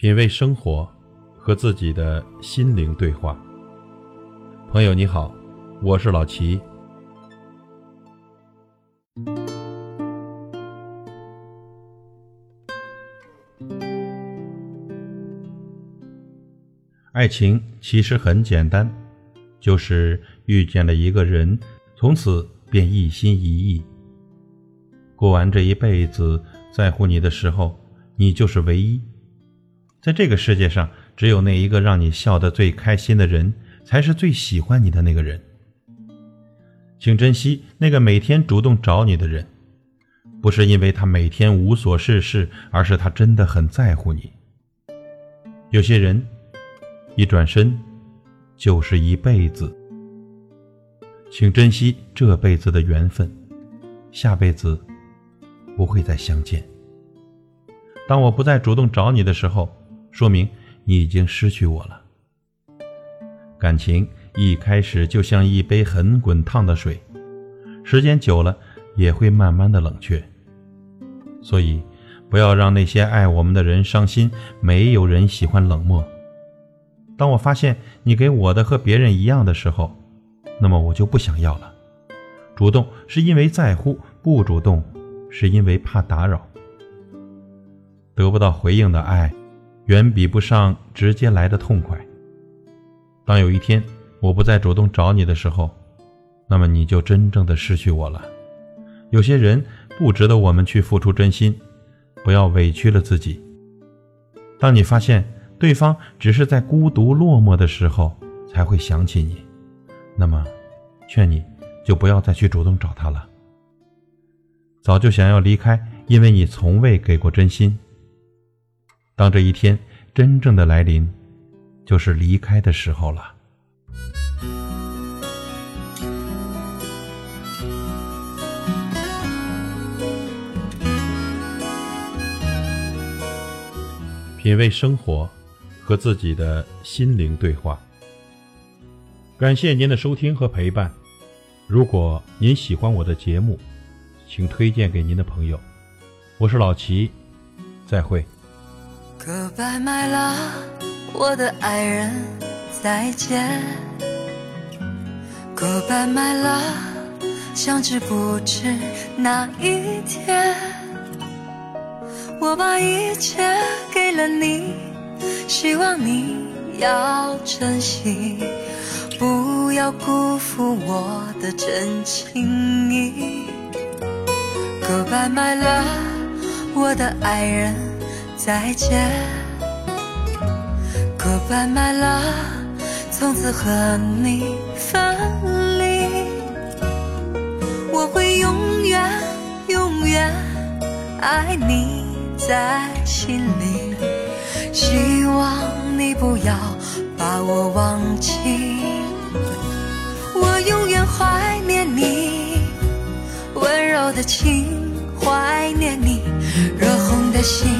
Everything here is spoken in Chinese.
品味生活，和自己的心灵对话。朋友你好，我是老齐。爱情其实很简单，就是遇见了一个人，从此便一心一意。过完这一辈子，在乎你的时候，你就是唯一。在这个世界上，只有那一个让你笑得最开心的人，才是最喜欢你的那个人。请珍惜那个每天主动找你的人，不是因为他每天无所事事，而是他真的很在乎你。有些人一转身就是一辈子，请珍惜这辈子的缘分，下辈子不会再相见。当我不再主动找你的时候。说明你已经失去我了。感情一开始就像一杯很滚烫的水，时间久了也会慢慢的冷却。所以，不要让那些爱我们的人伤心。没有人喜欢冷漠。当我发现你给我的和别人一样的时候，那么我就不想要了。主动是因为在乎，不主动是因为怕打扰。得不到回应的爱。远比不上直接来的痛快。当有一天我不再主动找你的时候，那么你就真正的失去我了。有些人不值得我们去付出真心，不要委屈了自己。当你发现对方只是在孤独落寞的时候才会想起你，那么，劝你就不要再去主动找他了。早就想要离开，因为你从未给过真心。当这一天真正的来临，就是离开的时候了。品味生活，和自己的心灵对话。感谢您的收听和陪伴。如果您喜欢我的节目，请推荐给您的朋友。我是老齐，再会。Goodbye, my love，我的爱人，再见。Goodbye, my love，相知不知哪一天，我把一切给了你，希望你要珍惜，不要辜负我的真情意。Goodbye, my love，我的爱人。再见，Goodbye my love，从此和你分离。我会永远永远爱你在心里，希望你不要把我忘记。我永远怀念你温柔的情，怀念你热红的心。